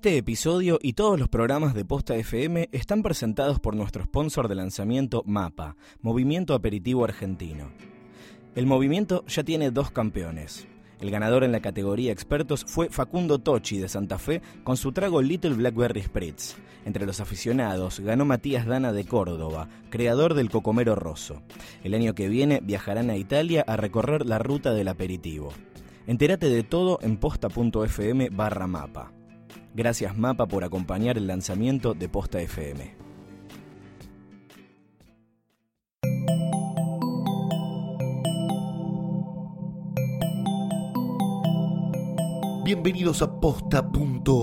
Este episodio y todos los programas de Posta FM están presentados por nuestro sponsor de lanzamiento MAPA, Movimiento Aperitivo Argentino. El movimiento ya tiene dos campeones. El ganador en la categoría expertos fue Facundo Tochi de Santa Fe con su trago Little Blackberry Spritz. Entre los aficionados ganó Matías Dana de Córdoba, creador del Cocomero Rosso. El año que viene viajarán a Italia a recorrer la ruta del aperitivo. Entérate de todo en posta.fm barra mapa. Gracias Mapa por acompañar el lanzamiento de Posta FM. Bienvenidos a posta.fm,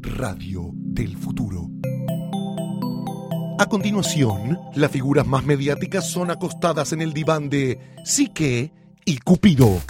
Radio del Futuro. A continuación, las figuras más mediáticas son acostadas en el diván de Psique y Cupido.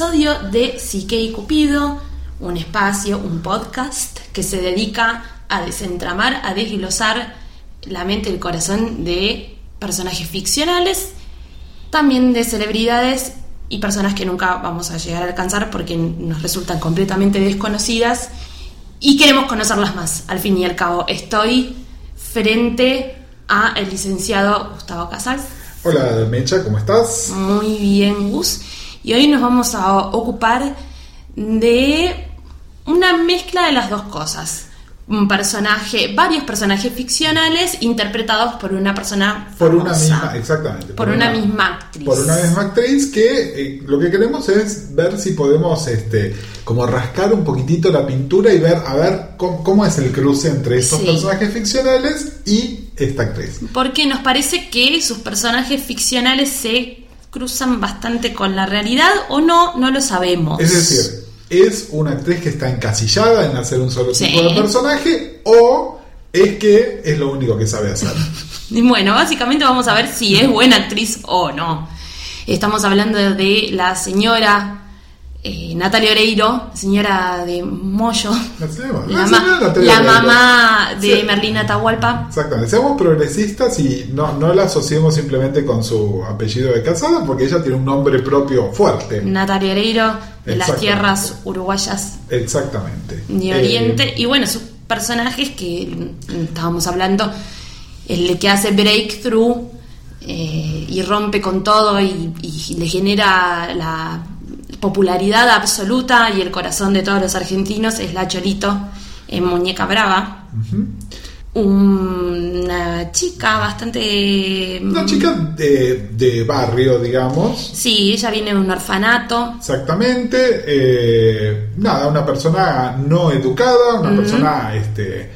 Episodio de Psique y Cupido, un espacio, un podcast que se dedica a desentramar, a desglosar la mente y el corazón de personajes ficcionales, también de celebridades y personas que nunca vamos a llegar a alcanzar porque nos resultan completamente desconocidas y queremos conocerlas más. Al fin y al cabo, estoy frente a el licenciado Gustavo Casals. Hola Mecha, ¿cómo estás? Muy bien, Gus. Y hoy nos vamos a ocupar de una mezcla de las dos cosas. Un personaje, varios personajes ficcionales interpretados por una persona Por una misma, exactamente. Por una misma actriz. Por una misma actriz que eh, lo que queremos es ver si podemos, este, como rascar un poquitito la pintura y ver, a ver cómo, cómo es el cruce entre estos Sí. personajes ficcionales y esta actriz. Porque nos parece que sus personajes ficcionales se cruzan bastante con la realidad o no, no lo sabemos. Es decir, es una actriz que está encasillada en hacer un solo Sí. tipo de personaje o es que es lo único que sabe hacer. Y Bueno, básicamente vamos a ver si es buena actriz o no. Estamos hablando de la señora eh, Natalia Oreiro, señora de Moyo, La ma- mamá de Sí. Merlina Atahualpa. Exactamente, seamos progresistas y no, no la asociemos simplemente con su apellido de casada, porque ella tiene un nombre propio fuerte. Natalia Oreiro, de las tierras uruguayas Exactamente. de Eh, Oriente. y bueno, sus personajes que estábamos hablando, el que hace breakthrough eh, y rompe con todo y, y le genera la popularidad absoluta y el corazón de todos los argentinos es la Cholito en Muñeca Brava. Una chica bastante... una chica de, de barrio, digamos. Sí, ella viene de un orfanato. Exactamente. eh, nada, una persona no educada, una persona, este,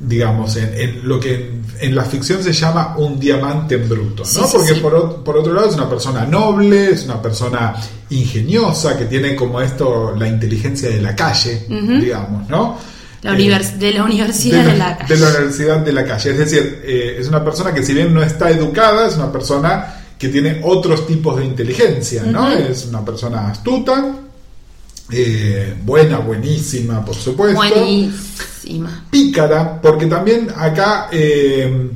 digamos, en, en lo que en, en la ficción se llama un diamante en bruto, ¿no? Sí, sí, Porque sí. Por, por otro lado es una persona noble, es una persona ingeniosa, que tiene como esto la inteligencia de la calle, digamos, ¿no? La Eh, de la Universidad de, la Calle. de la Universidad de la Calle. Es decir, eh, es una persona que si bien no está educada, es una persona que tiene otros tipos de inteligencia, ¿no? Ujú. Es una persona astuta, eh, buena, buenísima, por supuesto. Buenísima. Pícara, porque también acá eh,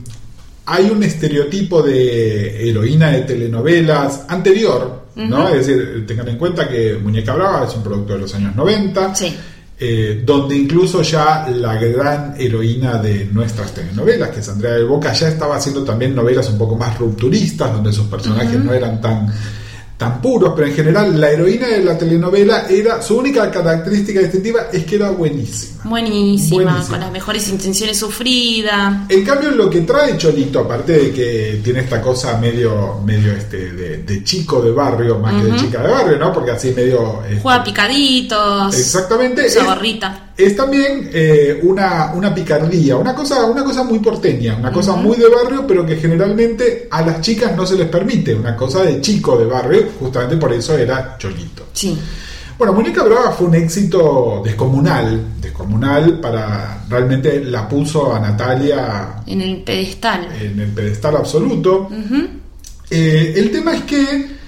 hay un estereotipo de heroína de telenovelas anterior, ¿no? Es decir, tengan en cuenta que Muñeca Brava es un producto de los años 90. Sí. eh, donde incluso ya la gran heroína de nuestras telenovelas, que es Andrea del Boca, ya estaba haciendo también novelas un poco más rupturistas, donde sus personajes no eran tan tan puros, pero en general la heroína de la telenovela era, su única característica distintiva es que era buenísima. Buenísima, Buenísima. con las mejores intenciones sufrida. En cambio, lo que trae Cholito, aparte de que tiene esta cosa medio, medio este, de, de chico de barrio, más que de chica de barrio, ¿no? Porque así medio... este, Juega picaditos. Exactamente. Es- gorrita. Es también eh, una, una picardía, una cosa, una cosa muy porteña, una cosa muy de barrio, pero que generalmente a las chicas no se les permite, una cosa de chico de barrio, justamente por eso era Cholito. Sí. Bueno, Muñeca Brava fue un éxito descomunal, descomunal para realmente la puso a Natalia En el pedestal. en el pedestal absoluto. Eh, el tema es que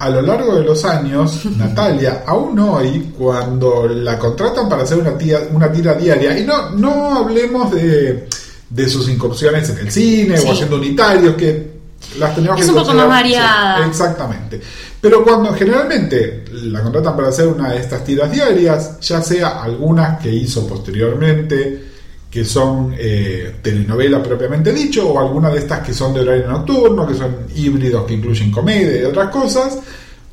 a lo largo de los años, Natalia, aún hoy, cuando la contratan para hacer una, tía- una tira diaria, y no, no hablemos de, de sus incursiones en el cine Sí. o haciendo unitarios, que las tenemos Es que un poco más variada. exactamente. Pero cuando generalmente la contratan para hacer una de estas tiras diarias, ya sea algunas que hizo posteriormente, que son eh, telenovela propiamente dicho, o algunas de estas que son de horario nocturno, que son híbridos que incluyen comedia y otras cosas,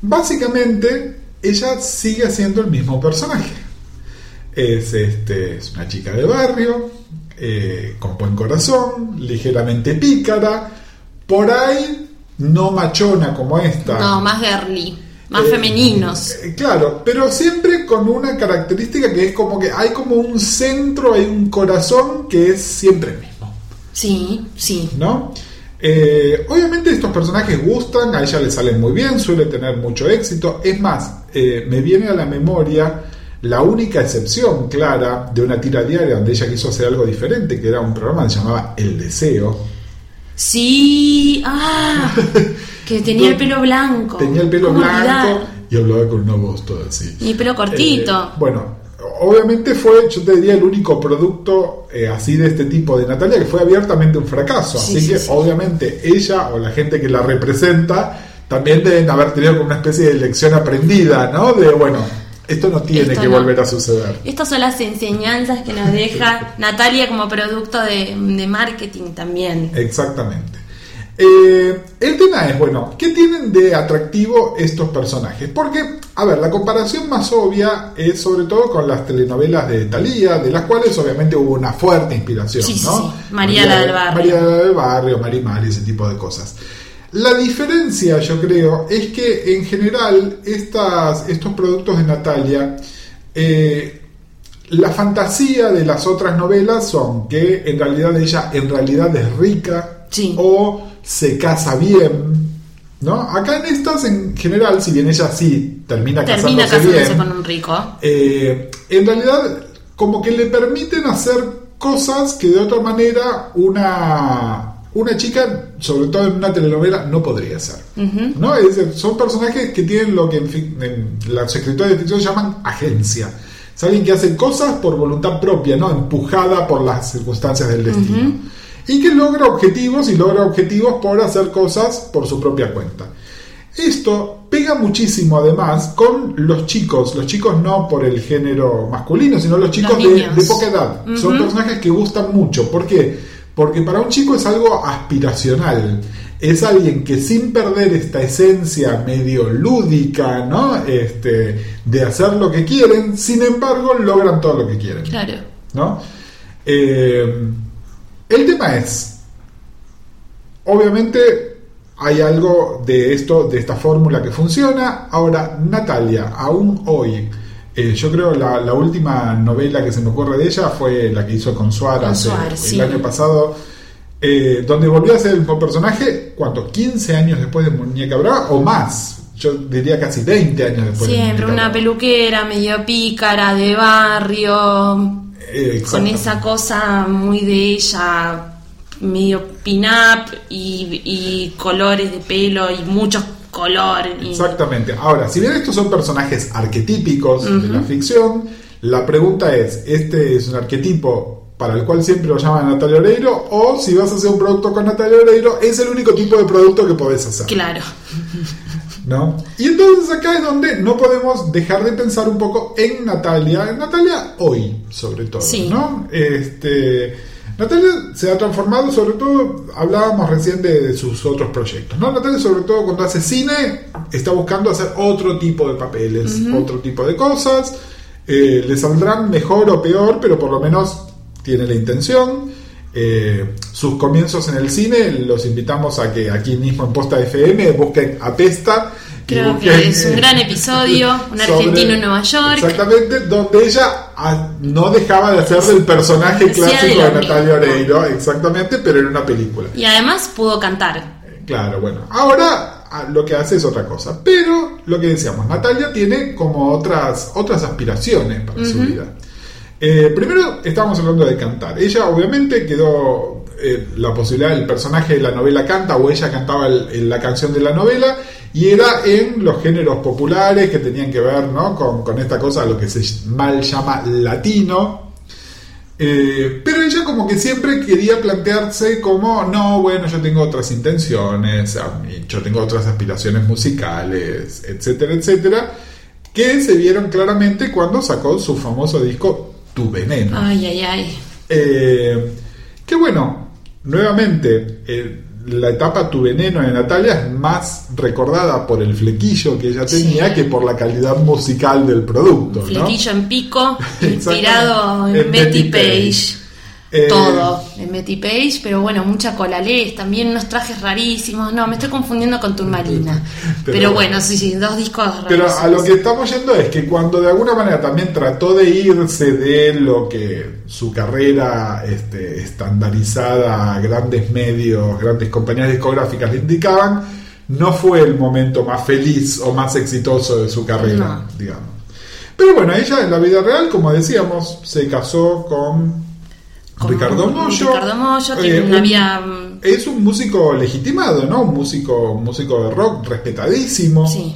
básicamente ella sigue siendo el mismo personaje. Es, este, es una chica de barrio, eh, con buen corazón, ligeramente pícara, por ahí no machona como esta. No, más girly. Más Eh, femeninos. eh, claro, pero siempre con una característica que es como que hay como un centro, hay un corazón que es siempre el mismo, Sí, sí. ¿no? Eh, obviamente estos personajes gustan, a ella le salen muy bien, suele tener mucho éxito. Es más, eh, me viene a la memoria la única excepción clara de una tira diaria donde ella quiso hacer algo diferente, que era un programa que se llamaba El Deseo. Sí. Ah. Que tenía el pelo blanco. Tenía el pelo ¿Cómo blanco olvidar? y hablaba con una voz toda así. Y pelo cortito. Eh, bueno, obviamente fue, yo te diría, el único producto eh, así de este tipo de Natalia que fue abiertamente un fracaso. Sí, así sí, que sí. obviamente ella o la gente que la representa también deben haber tenido como una especie de lección aprendida, ¿no? De, bueno, esto no tiene Esto que no. volver a suceder. Estas son las enseñanzas que nos deja Natalia como producto de, de marketing también. Exactamente. Eh, el tema es, bueno, ¿qué tienen de atractivo estos personajes? Porque, a ver, la comparación más obvia es sobre todo con las telenovelas de Thalía, de las cuales obviamente hubo una fuerte inspiración, Sí, sí, ¿no? sí. María la del barrio. María la del barrio, Marimar y ese tipo de cosas. La diferencia, yo creo, es que en general estas, estos productos de Natalia, eh, la fantasía de las otras novelas son que en realidad ella en realidad es rica Sí. o se casa bien, ¿no? Acá en estas en general, si bien ella sí termina, Termina casándose casándose bien, con un rico. eh, en realidad como que le permiten hacer cosas que de otra manera una una chica, sobre todo en una telenovela, no podría hacer. ¿no? Es decir, son personajes que tienen lo que en, en los escritores de ficción llaman agencia. Es alguien que hace cosas por voluntad propia, ¿no? empujada por las circunstancias del destino. Y que logra objetivos y logra objetivos por hacer cosas por su propia cuenta. Esto pega muchísimo además con los chicos, los chicos no por el género masculino, sino los chicos Los de, de poca edad. Son personajes que gustan mucho. ¿Por qué? Porque para un chico es algo aspiracional. Es alguien que sin perder esta esencia medio lúdica, ¿no? Este, de hacer lo que quieren, sin embargo logran todo lo que quieren. Claro. ¿no? Eh, el tema es, obviamente hay algo de esto, de esta fórmula que funciona. Ahora, Natalia, aún hoy, eh, yo creo la, la última novela que se me ocurre de ella fue la que hizo con Suárez Con eh, Suárez, el sí. año pasado. eh, donde volvió a ser el mismo personaje, ¿cuánto? ¿15 años después de Muñeca Brava? ¿O más? Yo diría casi 20 años después de Siempre Muñeca una Brava. peluquera medio pícara de barrio, Eh, con esa cosa muy de ella, medio pin-up y, y colores de pelo y muchos colores. y- Exactamente. Ahora, si bien estos son personajes arquetípicos de la ficción, la pregunta es, ¿este es un arquetipo para el cual siempre lo llaman Natalia Oreiro? O si vas a hacer un producto con Natalia Oreiro, es el único tipo de producto que podés hacer. Claro. ¿No? Y entonces acá es donde no podemos dejar de pensar un poco en Natalia, en Natalia hoy, sobre todo, Sí. ¿no? Este, Natalia se ha transformado, sobre todo, hablábamos recién de, de sus otros proyectos, ¿no? Natalia, sobre todo, cuando hace cine, está buscando hacer otro tipo de papeles, otro tipo de cosas. Eh, le saldrán mejor o peor, pero por lo menos tiene la intención. Eh, sus comienzos en el cine los invitamos a que aquí mismo en Posta FM busquen Apesta. Creo busquen, que es un eh, gran episodio, un sobre- argentino en Nueva York. Exactamente, donde ella ah, no dejaba de hacer del personaje clásico de Natalia. Oreiro, exactamente, pero en una película. Y además pudo cantar. Claro, bueno, ahora ah, lo que hace es otra cosa, pero lo que decíamos, Natalia tiene como otras, otras aspiraciones para su vida. Eh, primero estábamos hablando de cantar. Ella obviamente quedó eh, la posibilidad, el personaje de la novela canta o ella cantaba la canción de la novela y era en los géneros populares que tenían que ver ¿no? con, con esta cosa, lo que se mal llama latino. Eh, pero ella como que siempre quería plantearse como, no, bueno, yo tengo otras intenciones, yo tengo otras aspiraciones musicales, etcétera, etcétera, que se vieron claramente cuando sacó su famoso disco Tu Veneno. Ay, ay, ay. Eh, que bueno, nuevamente, eh, la etapa Tu Veneno de Natalia es más recordada por el flequillo que ella tenía Sí. que por la calidad musical del producto. ¿no? Flequillo en pico, inspirado en, Betty Betty Page. Page. Eh, Todo en Betty Page, pero bueno, mucha colalés, también unos trajes rarísimos. No, me estoy confundiendo con Turmalina. Pero- Pero, bueno, sí, sí, dos discos Pero rarísimos. a lo que estamos yendo es que cuando de alguna manera también trató de irse de lo que su carrera este, estandarizada a grandes medios, grandes compañías discográficas le indicaban, no fue el momento más feliz o más exitoso de su carrera, No. digamos. Pero bueno, ella en la vida real, como decíamos, se casó con, Con Ricardo Mollo. Ricardo Mollo, Eh, tiene una un- Es un músico legitimado, ¿no? Un músico, un músico de rock respetadísimo. Sí.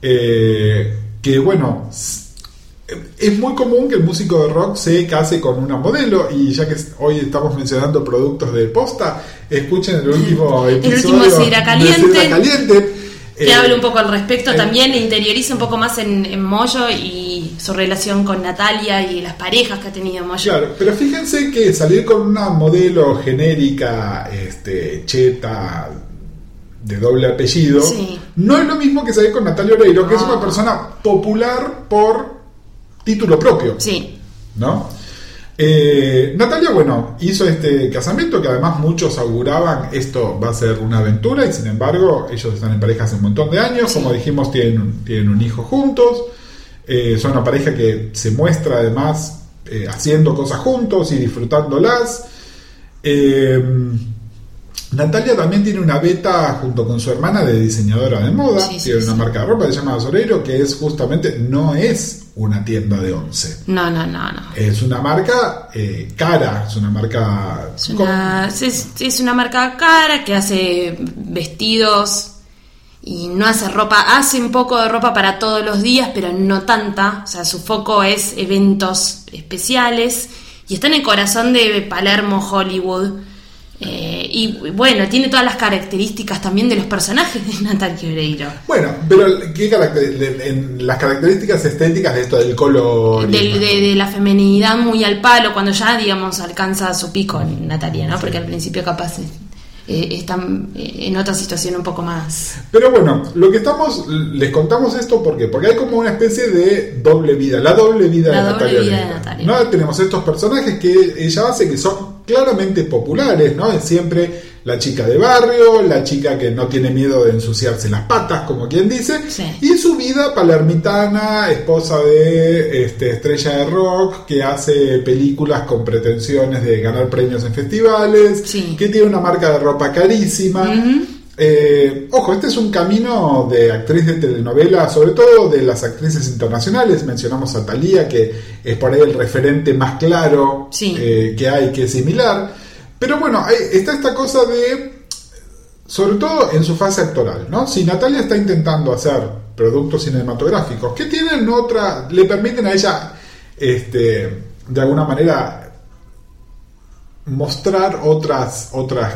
Eh, que bueno, es muy común que el músico de rock se case con una modelo y ya que hoy estamos mencionando productos de posta, escuchen el último El episodio último Sidra de Caliente. Caliente, Que eh, hable un poco al respecto eh, también, e interioriza un poco más en, en Moyo y su relación con Natalia y las parejas que ha tenido Moyo. Claro, pero fíjense que salir con una modelo genérica, este, cheta, de doble apellido, Sí. no es lo mismo que salir con Natalia Oreiro, que es una persona popular por título propio. Sí, ¿no? Eh, Natalia, bueno, hizo este casamiento que además muchos auguraban esto va a ser una aventura y sin embargo ellos están en pareja hace un montón de años, como dijimos tienen, un- tienen un hijo juntos, Eh, son una pareja que se muestra además eh, haciendo cosas juntos y disfrutándolas. Eh, Natalia también tiene una beta junto con su hermana de diseñadora de moda, Sí, sí, tiene una sí. marca de ropa que se llama Soreiro, que es justamente, no es una tienda de once. no, no, no, no. Es una marca eh, cara, es una marca... Es una, es, es una marca cara que hace vestidos y no hace ropa, hace un poco de ropa para todos los días, pero no tanta. O sea, su foco es eventos especiales y está en el corazón de Palermo, Hollywood. Eh, y bueno, tiene todas las características también de los personajes de Natalia Oreiro. Bueno, pero ¿qué caracter- de- en las características estéticas de esto del color? Del- de, de la feminidad muy al palo, cuando ya, digamos, alcanza su pico Natalia, ¿no? Porque al principio capaz eh, eh, están eh, en otra situación un poco más... Pero bueno, lo que estamos, les contamos esto ¿por qué? porque hay como una especie de doble vida, la doble vida La de doble Natalia. vida de Natalia. ¿no? Tenemos estos personajes que ella hace que son claramente populares, ¿no? Es siempre la chica de barrio, la chica que no tiene miedo de ensuciarse las patas, como quien dice, Sí. y su vida palermitana, esposa de este, estrella de rock, que hace películas con pretensiones de ganar premios en festivales, Sí. que tiene una marca de ropa carísima. Eh, ojo, este es un camino de actriz de telenovela, sobre todo de las actrices internacionales. Mencionamos a Thalía, que es por ahí el referente más claro Sí. eh, que hay, que es similar. Pero bueno, hay- está esta cosa de, sobre todo en su fase actoral, ¿no? Si Natalia está intentando hacer productos cinematográficos que tienen otra, le permiten a ella, este, de alguna manera, mostrar otras, otras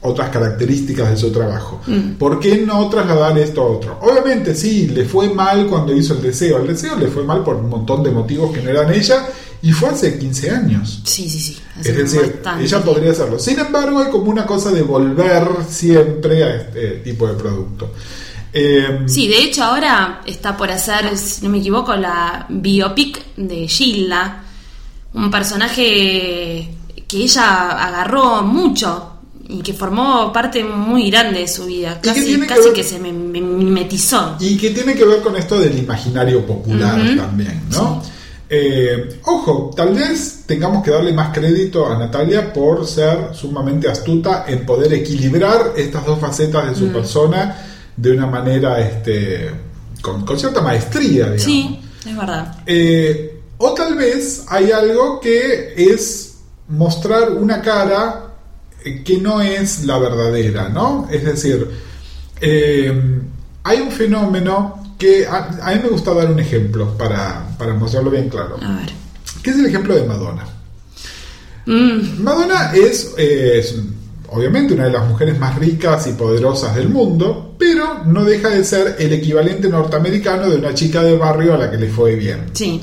otras características de su trabajo. ¿Por qué no trasladar esto a otro? Obviamente sí, le fue mal cuando hizo el deseo. El deseo le fue mal por un montón de motivos que no eran ella y fue hace 15 años. Sí, sí, sí. hace Es decir, bastante ella podría hacerlo. Sin embargo, hay como una cosa de volver siempre a este tipo de producto. Eh, Sí, de hecho ahora está por hacer, si no me equivoco, la biopic de Gilda, un personaje que ella agarró mucho y que formó parte muy grande de su vida, Y que casi, que casi ver- que se me, me mimetizó. Y que tiene que ver con esto del imaginario popular también, ¿no? Eh, ojo, tal vez tengamos que darle más crédito a Natalia por ser sumamente astuta en poder equilibrar estas dos facetas de su Mm. persona de una manera este, con, con cierta maestría, digamos. Sí, es verdad. Eh, o tal vez hay algo que es mostrar una cara que no es la verdadera, ¿no? Es decir, eh, hay un fenómeno que a, a mí me gusta dar un ejemplo para, para mostrarlo bien claro, A ver. que es el ejemplo de Madonna. Mm, Madonna es, eh, es, obviamente una de las mujeres más ricas y poderosas del mundo, pero no deja de ser el equivalente norteamericano de una chica de barrio a la que le fue bien. sí,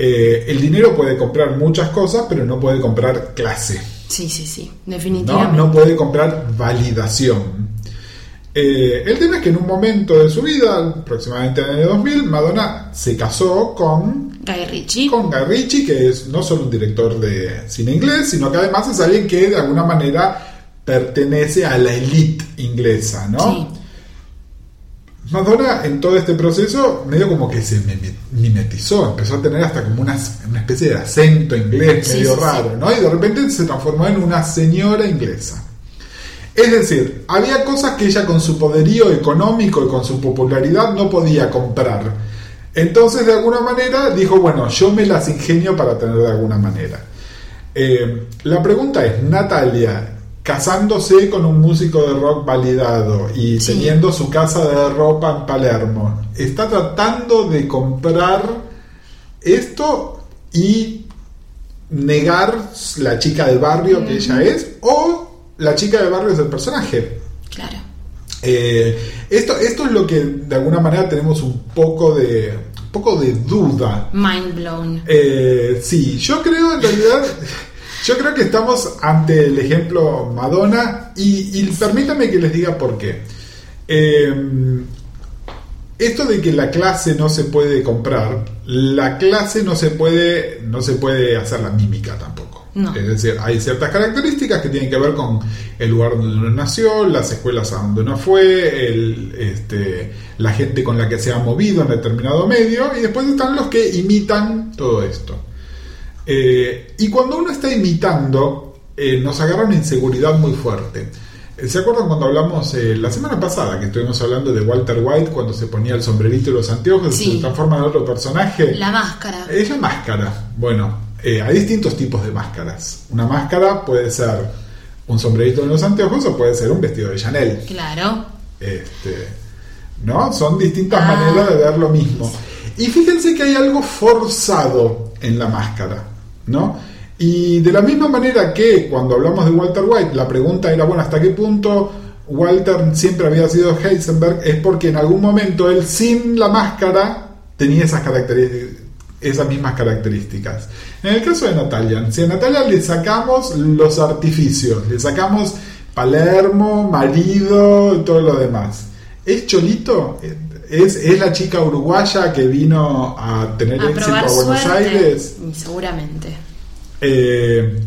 Eh, el dinero puede comprar muchas cosas, pero no puede comprar clase. Sí, sí, sí, ¿no? definitivamente. No puede comprar validación. Eh, el tema es que en un momento de su vida, aproximadamente en el año 2000, Madonna se casó con, Guy Ritchie. con Guy Ritchie, que es no solo un director de cine inglés, sino que además es alguien que de alguna manera pertenece a la elite inglesa, ¿no? Sí. Madonna en todo este proceso medio como que se mime- mimetizó, empezó a tener hasta como una, una especie de acento inglés Sí, medio sí, raro, sí. ¿no? Y de repente se transformó en una señora inglesa. Es decir, había cosas que ella con su poderío económico y con su popularidad no podía comprar. Entonces, de alguna manera, dijo, bueno, yo me las ingenio para tener de alguna manera. Eh, la pregunta es, Natalia, casándose con un músico de rock validado y Sí. teniendo su casa de ropa en Palermo, ¿está tratando de comprar esto y negar la chica de barrio que ella es? ¿O la chica de barrio es el personaje? Claro. Eh, esto, esto es lo que de alguna manera tenemos un poco de, un poco de duda. Mind blown. Eh, sí, yo creo en realidad, yo creo que estamos ante el ejemplo Madonna y, y permítame que les diga por qué. Eh, esto de que la clase no se puede comprar, la clase no se puede, no se puede hacer la mímica tampoco. No. Es decir, hay ciertas características que tienen que ver con el lugar donde uno nació, las escuelas a donde uno fue, el, este, la gente con la que se ha movido en determinado medio, y después están los que imitan todo esto. Eh, y cuando uno está imitando, eh, nos agarra una inseguridad muy fuerte. Eh, ¿Se acuerdan cuando hablamos eh, la semana pasada que estuvimos hablando de Walter White cuando se ponía el sombrerito y los anteojos y Sí. se transforma en otro personaje? La máscara. Es la máscara. Bueno, eh, hay distintos tipos de máscaras. Una máscara puede ser un sombrerito en los anteojos o puede ser un vestido de Chanel. Claro. Este, ¿No? Son distintas Ah. maneras de ver lo mismo. Y fíjense que hay algo forzado en la máscara, ¿no? Y de la misma manera que cuando hablamos de Walter White, la pregunta era, bueno, ¿hasta qué punto Walter siempre había sido Heisenberg? Es porque en algún momento él sin la máscara tenía esas esas mismas características. En el caso de Natalia, si a Natalia le sacamos los artificios, le sacamos Palermo, marido todo lo demás, ¿es Cholito? ¿Es, es la chica uruguaya que vino a tener A éxito a Buenos suerte. Aires? Seguramente. Eh,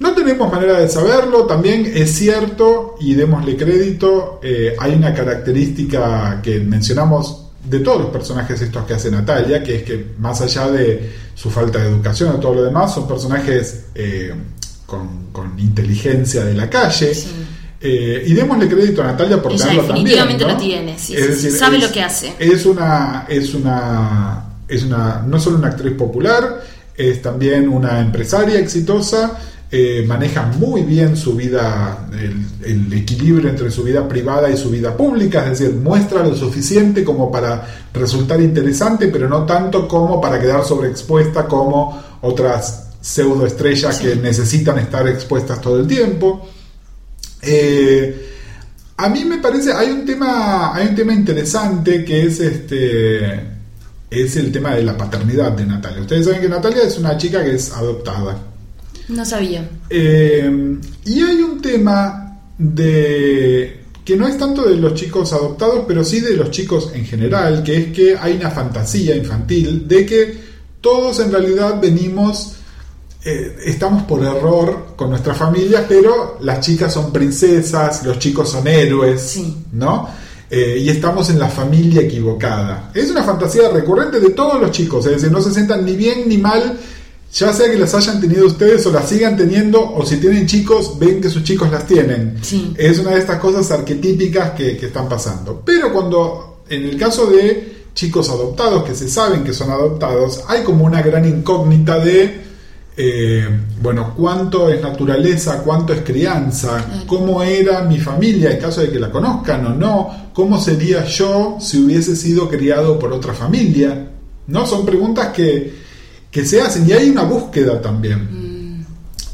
no tenemos manera de saberlo, también es cierto, y démosle crédito, eh, hay una característica que mencionamos de todos los personajes estos que hace Natalia, que es que más allá de su falta de educación y todo lo demás, son personajes eh, con, con inteligencia de la calle. Sí. Eh, y démosle crédito a Natalia por Ella tenerlo definitivamente también, ¿no? lo tiene, sí, Es sí, decir, sabe es- lo que hace. Es una, es una, es una, no solo una actriz popular, es también una empresaria exitosa, eh, maneja muy bien su vida, el, el equilibrio entre su vida privada y su vida pública, es decir, muestra lo suficiente como para resultar interesante, pero no tanto como para quedar sobreexpuesta como otras pseudoestrellas Sí. que necesitan estar expuestas todo el tiempo. Eh, a mí me parece, hay un tema, hay un tema interesante que es este es el tema de la paternidad de Natalia. Ustedes saben que Natalia es una chica que es adoptada. No sabía. Eh, y hay un tema de que no es tanto de los chicos adoptados, pero sí de los chicos en general, que es que hay una fantasía infantil de que todos en realidad venimos, eh, estamos por error con nuestra familia, pero las chicas son princesas, los chicos son héroes, Sí. ¿no? Eh, y estamos en la familia equivocada. Es una fantasía recurrente de todos los chicos, es decir, no se sientan ni bien ni mal, ya sea que las hayan tenido ustedes o las sigan teniendo, o si tienen chicos, ven que sus chicos las tienen. Sí. Es una de estas cosas arquetípicas que, que están pasando. Pero cuando, en el caso de chicos adoptados, que se saben que son adoptados, hay como una gran incógnita de, eh, bueno, cuánto es naturaleza, cuánto es crianza, cómo era mi familia en caso de que la conozcan o no, cómo sería yo si hubiese sido criado por otra familia. ¿No? Son preguntas que, que se hacen y hay una búsqueda también.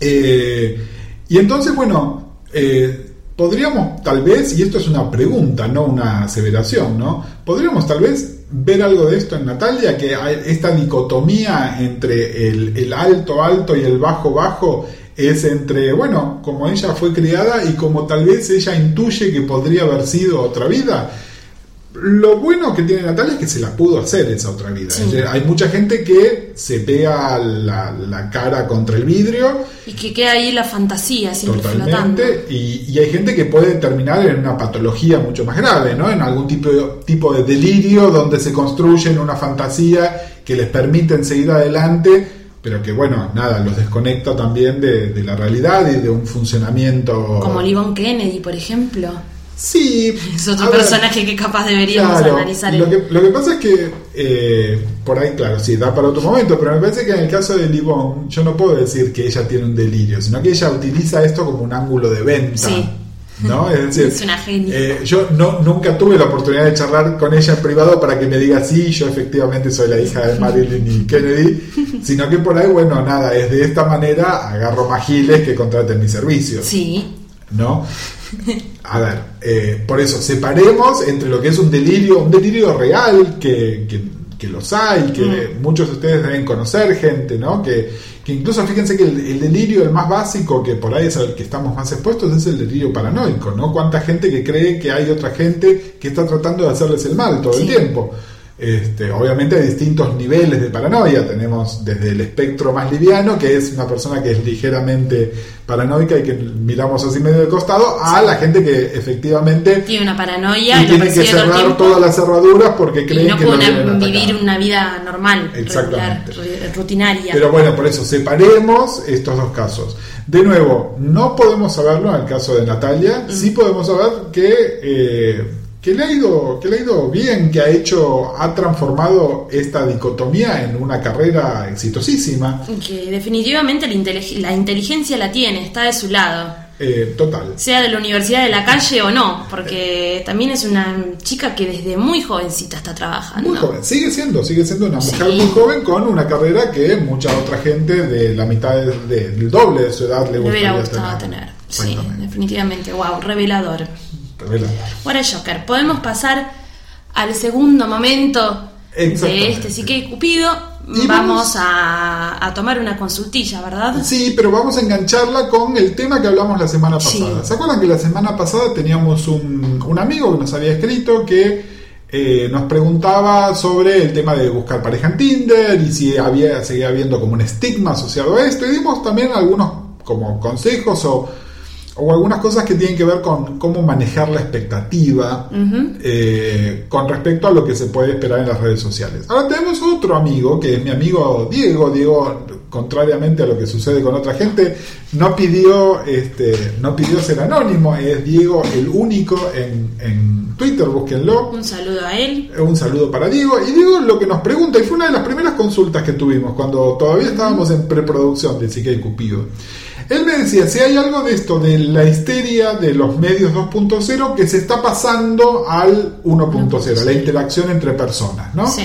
Eh, y entonces, bueno, eh, podríamos tal vez, y esto es una pregunta, no una aseveración, ¿no? Podríamos tal vez ver algo de esto en Natalia, que esta dicotomía entre el, el alto alto y el bajo bajo es entre, bueno, como ella fue criada y como tal vez ella intuye que podría haber sido otra vida. Lo bueno que tiene Natalia es que se la pudo hacer esa otra vida. Sí. Hay mucha gente que se pega la, la cara contra el vidrio Y que queda ahí la fantasía siempre flotando. Totalmente, y, y hay gente que puede terminar en una patología mucho más grave, ¿no? En algún tipo de, tipo de delirio donde se construyen una fantasía que les permite seguir adelante, pero que, bueno, nada, los desconecta también de, de la realidad y de un funcionamiento. Como Livon Kennedy, por ejemplo. Sí, Es otro ver, personaje que capaz deberíamos Claro, analizar. Lo que, lo que pasa es que, eh, por ahí, claro, sí, da para otro momento, pero me parece que en el caso de Livon, yo no puedo decir que ella tiene un delirio, sino que ella utiliza esto como un ángulo de venta. Sí. ¿no? Es decir, Es una genia. eh, yo no, nunca tuve la oportunidad de charlar con ella en privado para que me diga, sí, yo efectivamente soy la hija de Marilyn y Kennedy, sino que por ahí, bueno, nada, es de esta manera agarro magiles que contraten mis servicios. Sí, ¿no? A ver, eh, por eso, separemos entre lo que es un delirio, un delirio real, que, que, que los hay, que muchos de ustedes deben conocer, gente, ¿no? Que, que incluso fíjense que el, el delirio, el más básico, que por ahí es al que estamos más expuestos, es el delirio paranoico, ¿no? Cuánta gente que cree que hay otra gente que está tratando de hacerles el mal todo el tiempo. Este, obviamente hay distintos niveles de paranoia. Tenemos desde el espectro más liviano, que es una persona que es ligeramente paranoica y que miramos así medio de costado, a la gente que efectivamente tiene una paranoia y tiene que cerrar todas las cerraduras porque creen no que puede lo una- vienen a atacar. vivir una vida normal, Exactamente. regular, ru- rutinaria. Pero bueno, por eso separemos estos dos casos. De nuevo, no podemos saberlo en el caso de Natalia, Mm. sí podemos saber que, eh, que, le ha ido, que le ha ido bien, que ha hecho, ha transformado esta dicotomía en una carrera exitosísima. que definitivamente la, intelig- la inteligencia la tiene, está de su lado. Eh, total. Sea de la universidad de la calle o no, porque también es una chica que desde muy jovencita está trabajando. Muy joven, sigue siendo, sigue siendo una mujer Sí. muy joven con una carrera que mucha otra gente de la mitad de- de- del doble de su edad le Le gustaría hubiera gustado tener. Sí, definitivamente. Wow, revelador. Ahora, Joker, podemos pasar al segundo momento de este Sí que Cupido. Y vamos vamos- a, a tomar una consultilla, ¿verdad? Sí, pero vamos a engancharla con el tema que hablamos la semana Sí. pasada. ¿Se acuerdan que la semana pasada teníamos un, un amigo que nos había escrito que eh, nos preguntaba sobre el tema de buscar pareja en Tinder y si había, seguía habiendo como un estigma asociado a esto? Y dimos también algunos como consejos o, o algunas cosas que tienen que ver con cómo manejar la expectativa eh, con respecto a lo que se puede esperar en las redes sociales. Ahora tenemos otro amigo, que es mi amigo Diego. Diego, contrariamente a lo que sucede con otra gente, no pidió, este, no pidió ser anónimo. Es Diego el único en, en Twitter, búsquenlo. Un saludo a él. Un saludo para Diego. Y Diego lo que nos pregunta, y fue una de las primeras consultas que tuvimos cuando todavía estábamos en preproducción de Sique Cupido. Él me decía, si hay algo de esto, de la histeria de los medios 2.0 que se está pasando al 1.0, la interacción entre personas, ¿no? Sí.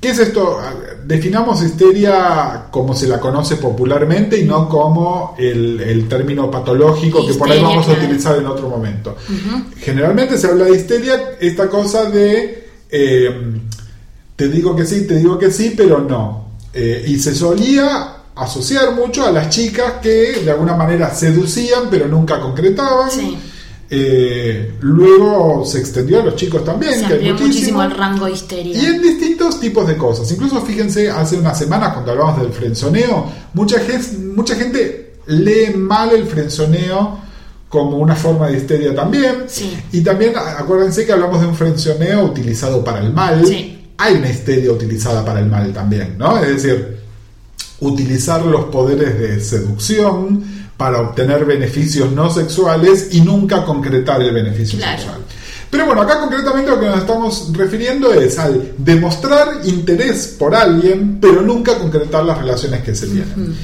¿Qué es esto? Definamos histeria como se la conoce popularmente y no como el, el término patológico que por ahí vamos a utilizar en otro momento. Generalmente se habla de histeria, esta cosa de eh, te digo que sí, te digo que sí, pero no. Eh, y se solía asociar mucho a las chicas que de alguna manera seducían, pero nunca concretaban. Sí. Eh, luego se extendió a los chicos también. Se que hay muchísimo muchísimo. el rango de histeria. Y en distintos tipos de cosas. Incluso fíjense, hace unas semanas cuando hablamos del frenzoneo, mucha gente, mucha gente lee mal el frenzoneo como una forma de histeria también. Sí. Y también acuérdense que hablamos de un frenzoneo utilizado para el mal. Sí. Hay una histeria utilizada para el mal también, ¿no? Es decir, utilizar los poderes de seducción para obtener beneficios no sexuales y nunca concretar el beneficio Claro. sexual. Pero bueno, acá concretamente lo que nos estamos refiriendo es al demostrar interés por alguien, pero nunca concretar las relaciones que se tienen.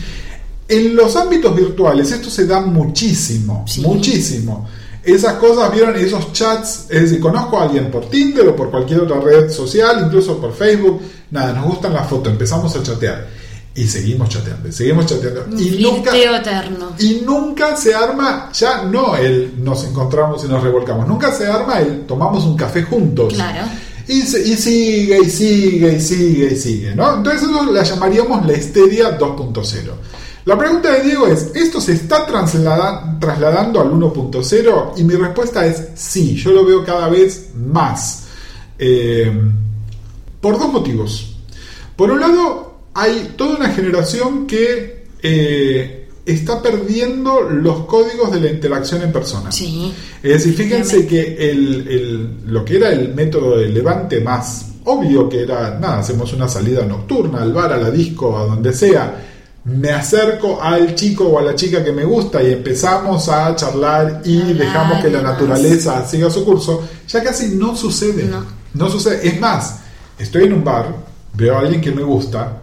En los ámbitos virtuales esto se da muchísimo, Sí. muchísimo. Esas cosas, vieron, esos chats, es decir, conozco a alguien por Tinder o por cualquier otra red social, incluso por Facebook, nada, nos gustan las fotos, empezamos a chatear y seguimos chateando, y seguimos chateando Un y nunca, eterno. y nunca se arma, ya no el nos encontramos y nos revolcamos, nunca se arma el tomamos un café juntos. Claro. Y sigue, y sigue, y sigue, y sigue, ¿no? Entonces eso la llamaríamos la histeria 2.0. La pregunta de Diego es, ¿esto se está traslada- trasladando al 1.0? Y mi respuesta es sí, yo lo veo cada vez más. Eh, por dos motivos. Por un lado, hay toda una generación que eh, está perdiendo los códigos de la interacción en persona. Sí. Es decir, fíjense que el, el- lo que era el método de levante más obvio, que era, nada, hacemos una salida nocturna, al bar, a la disco, a donde sea, me acerco al chico o a la chica que me gusta y empezamos a charlar y dejamos que la naturaleza siga su curso, ya casi no sucede. No. no sucede. Es más, estoy en un bar, veo a alguien que me gusta,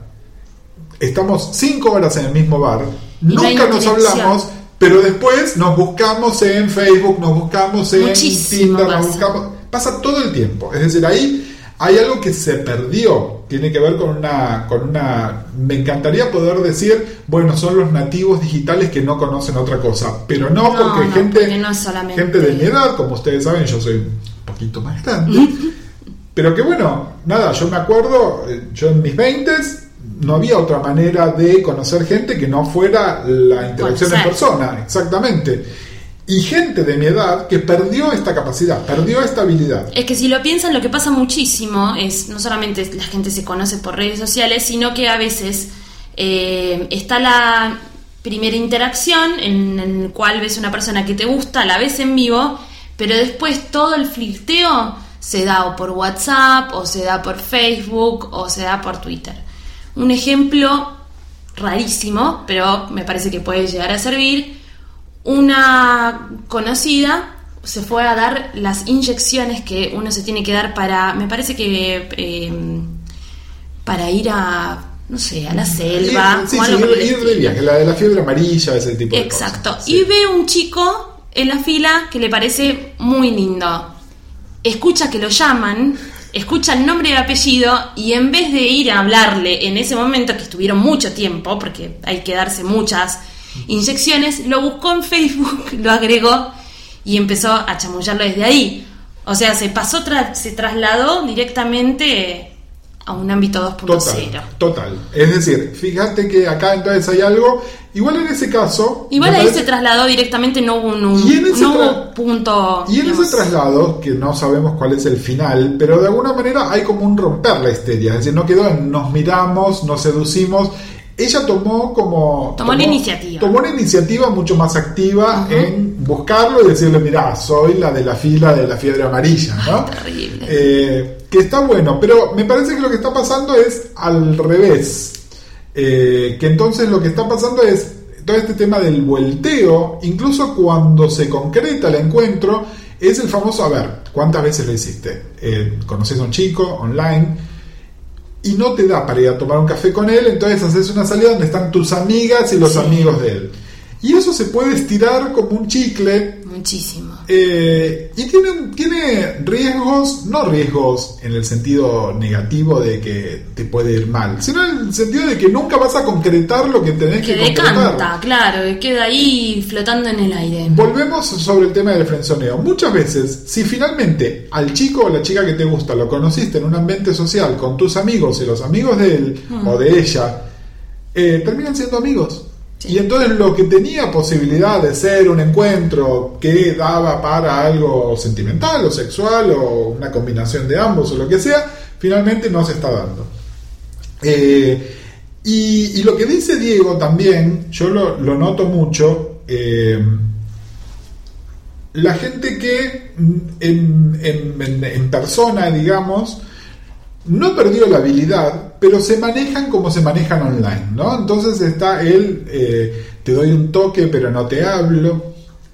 estamos cinco horas en el mismo bar, Y nunca nos hablamos, pero después nos buscamos en Facebook, nos buscamos en Muchísimo Tinder, nos pasa. buscamos. Pasa todo el tiempo. Es decir, ahí hay algo que se perdió. Tiene que ver con una, con una. Me encantaría poder decir, bueno, son los nativos digitales que no conocen otra cosa. Pero no, No, porque no, gente, porque no es solamente- gente de mi edad, como ustedes saben, yo soy un poquito más grande. Pero que bueno, nada, yo me acuerdo, eh, yo en mis 20 no había otra manera de conocer gente que no fuera la interacción en persona, exactamente. Y gente de mi edad que perdió esta capacidad, perdió esta habilidad. Es que si lo piensan, lo que pasa muchísimo es no solamente la gente se conoce por redes sociales, sino que a veces eh, está la primera interacción en el cual ves una persona que te gusta, la ves en vivo, pero después todo el flirteo se da o por WhatsApp, o se da por Facebook, o se da por Twitter. Un ejemplo rarísimo, pero me parece que puede llegar a servir. Una conocida se fue a dar las inyecciones que uno se tiene que dar para, me parece que eh, para ir a, no sé, a la selva. Sí, o sí, algo ir, ir de viaje, la de la fiebre amarilla, ese tipo de Exacto. cosas. Y ve un chico en la fila que le parece muy lindo. Escucha que lo llaman, escucha el nombre y apellido y en vez de ir a hablarle en ese momento, que estuvieron mucho tiempo, porque hay que darse muchas inyecciones, lo buscó en Facebook, lo agregó y empezó a chamullarlo desde ahí. O sea, se pasó, se trasladó directamente a un ámbito 2.0. Total, total. Es decir, fíjate que acá entonces hay algo. Igual en ese caso. Igual ahí parece- se trasladó directamente, no hubo un, Y en ese no tra- punto. Y en digamos, ese traslado, que no sabemos cuál es el final, pero de alguna manera hay como un romper la histeria. Es decir, no quedó en nos miramos, nos seducimos. Ella tomó como. Tomó la iniciativa. Tomó una iniciativa mucho más activa en buscarlo y decirle: Mirá, soy la de la fila de la fiebre amarilla, ¿no? terrible. Eh, que está bueno, pero me parece que lo que está pasando es al revés. Eh, que entonces lo que está pasando es todo este tema del vuelteo, incluso cuando se concreta el encuentro, es el famoso, a ver, ¿cuántas veces lo hiciste? Eh, conoces a un chico online y no te da para ir a tomar un café con él, entonces haces una salida donde están tus amigas y los Sí. amigos de él. Y eso se puede estirar como un chicle Muchísimo. eh, y tiene, tiene riesgos, no riesgos en el sentido negativo de que te puede ir mal, sino en el sentido de que nunca vas a concretar lo que tenés que, Que concretar. decanta, claro, que queda ahí flotando en el aire. Volvemos sobre el tema del frenzoneo. Muchas veces, si finalmente al chico o la chica que te gusta lo conociste en un ambiente social con tus amigos y los amigos de él o de ella, eh, terminan siendo amigos. Y entonces lo que tenía posibilidad de ser un encuentro que daba para algo sentimental o sexual o una combinación de ambos o lo que sea, finalmente no se está dando. Eh, y, lo que dice Diego también, yo lo, noto mucho, eh, la gente que en- en persona, digamos, no perdió la habilidad, pero se manejan como se manejan online, ¿no? Entonces está el, eh, te doy un toque pero no te hablo,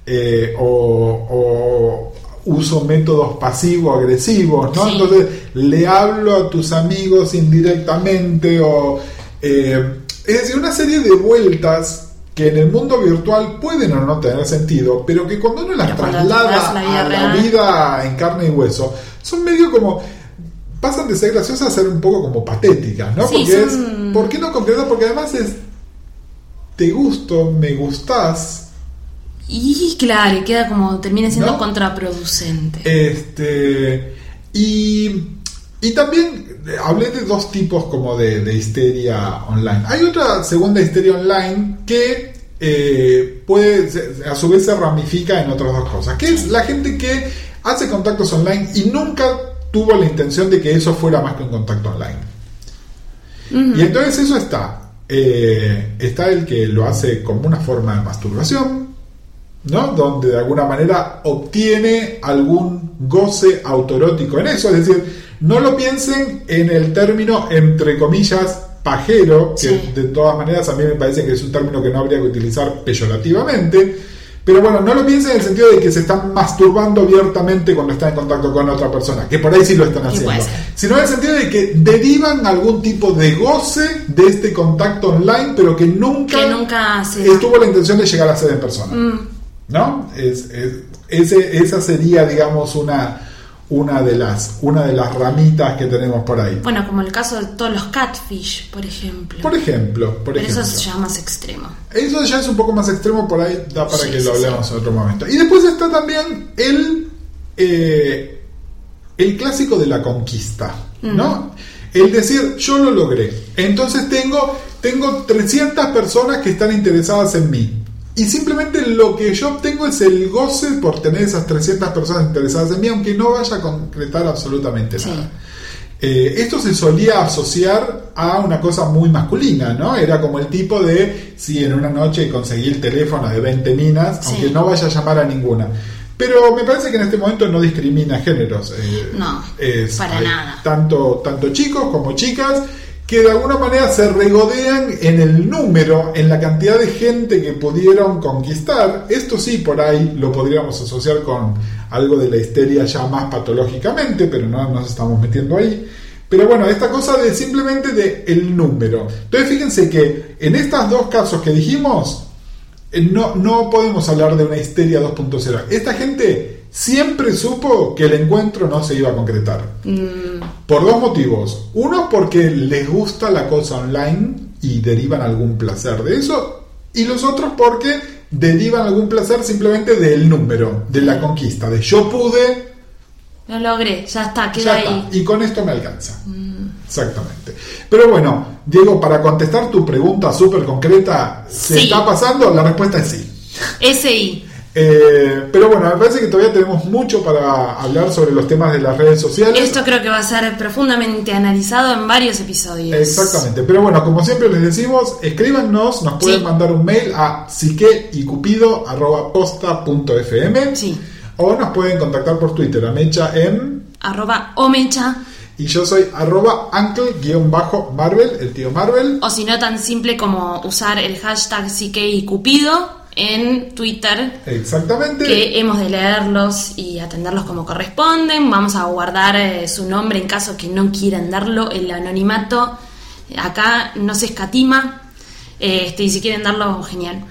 eh, o, o uso métodos pasivo-agresivos, ¿no? Sí. Entonces le hablo a tus amigos indirectamente, o... eh, es decir, una serie de vueltas que en el mundo virtual pueden o no tener sentido, pero que cuando uno las Pero traslada a la a vida en carne y hueso, son medio como pasan de ser graciosas a ser un poco como patéticas, ¿no? Sí, Porque son- es, ¿por qué no concretas? Porque además es, te gusto, me gustás, Y claro, queda como, termina siendo ¿No? contraproducente. este, y, y también eh, hablé de dos tipos como de, de histeria online. Hay otra segunda histeria online que eh, puede, a su vez se ramifica en otras dos cosas, que es la gente que hace contactos online y nunca tuvo la intención de que eso fuera más que un contacto online. Y entonces eso está. Eh, está el que lo hace como una forma de masturbación, ¿no? Donde de alguna manera obtiene algún goce autorótico en eso. Es decir, no lo piensen en el término, entre comillas, pajero, que Sí. de todas maneras a mí me parece que es un término que no habría que utilizar peyorativamente. Pero bueno, no lo piensen en el sentido de que se están masturbando abiertamente cuando están en contacto con otra persona, que por ahí sí lo están haciendo sino en el sentido de que derivan algún tipo de goce de este contacto online, pero que nunca, Que nunca estuvo la intención de llegar a ser en persona. Mm, ¿No? Es, es- ese, esa sería, digamos, una, una, de las, una de las ramitas que tenemos por ahí. Bueno, como el caso de todos los catfish, por ejemplo. Por ejemplo, por Pero ejemplo. eso se llama más extremo. Eso ya es un poco más extremo, por ahí da para Sí, que sí, lo hablemos en otro momento. Y después está también el, eh, el clásico de la conquista, ¿no? El decir, yo lo logré. Entonces tengo, tengo 300 personas que están interesadas en mí. Y simplemente lo que yo obtengo es el goce por tener esas 300 personas interesadas en mí, aunque no vaya a concretar absolutamente Sí. nada. Eh, esto se solía asociar a una cosa muy masculina, ¿no? Era como el tipo de, si en una noche conseguí el teléfono de 20 minas, Sí. aunque no vaya a llamar a ninguna. Pero me parece que en este momento no discrimina géneros. eh, No, es- para nada. Tanto, tanto chicos como chicas que de alguna manera se regodean en el número, en la cantidad de gente que pudieron conquistar. Esto sí, por ahí lo podríamos asociar con algo de la histeria ya más patológicamente, pero no nos estamos metiendo ahí. Pero bueno, esta cosa de simplemente de el número. Entonces fíjense que en estos dos casos que dijimos, eh, no, no podemos hablar de una histeria 2.0. Esta gente siempre supo que el encuentro no se iba a concretar. Mm, Por dos motivos. Uno, porque les gusta la cosa online y derivan algún placer de eso. Y los otros, porque derivan algún placer simplemente del número, de la conquista, de yo pude, lo logré, ya está, queda ya ahí. está, y con esto me alcanza. Exactamente. Pero bueno, Diego, para contestar tu pregunta súper concreta, ¿se Sí. está pasando? La respuesta es sí. SI. Eh, pero bueno, me parece que todavía tenemos mucho para hablar sobre los temas de las redes sociales. Esto creo que va a ser profundamente analizado en varios episodios. Exactamente, pero bueno, como siempre les decimos, escríbanos, nos pueden Sí. mandar un mail a psiqueycupido.posta.fm Sí. o nos pueden contactar por Twitter a Mecha en Arroba Omecha. y yo soy arroba uncle-marvel, el tío Marvel. O si no, tan simple como usar el hashtag Cupido en Twitter. Exactamente. Que hemos de leerlos y atenderlos como corresponden. Vamos a guardar eh, su nombre en caso que no quieran darlo. El anonimato acá no se escatima. Eh, Este, y si quieren darlo, genial.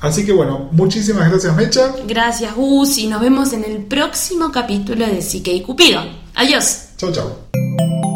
Así que bueno, muchísimas gracias Mecha. Gracias, Gus, y nos vemos en el próximo capítulo de Psique y Cupido. Adiós. Chau, chau.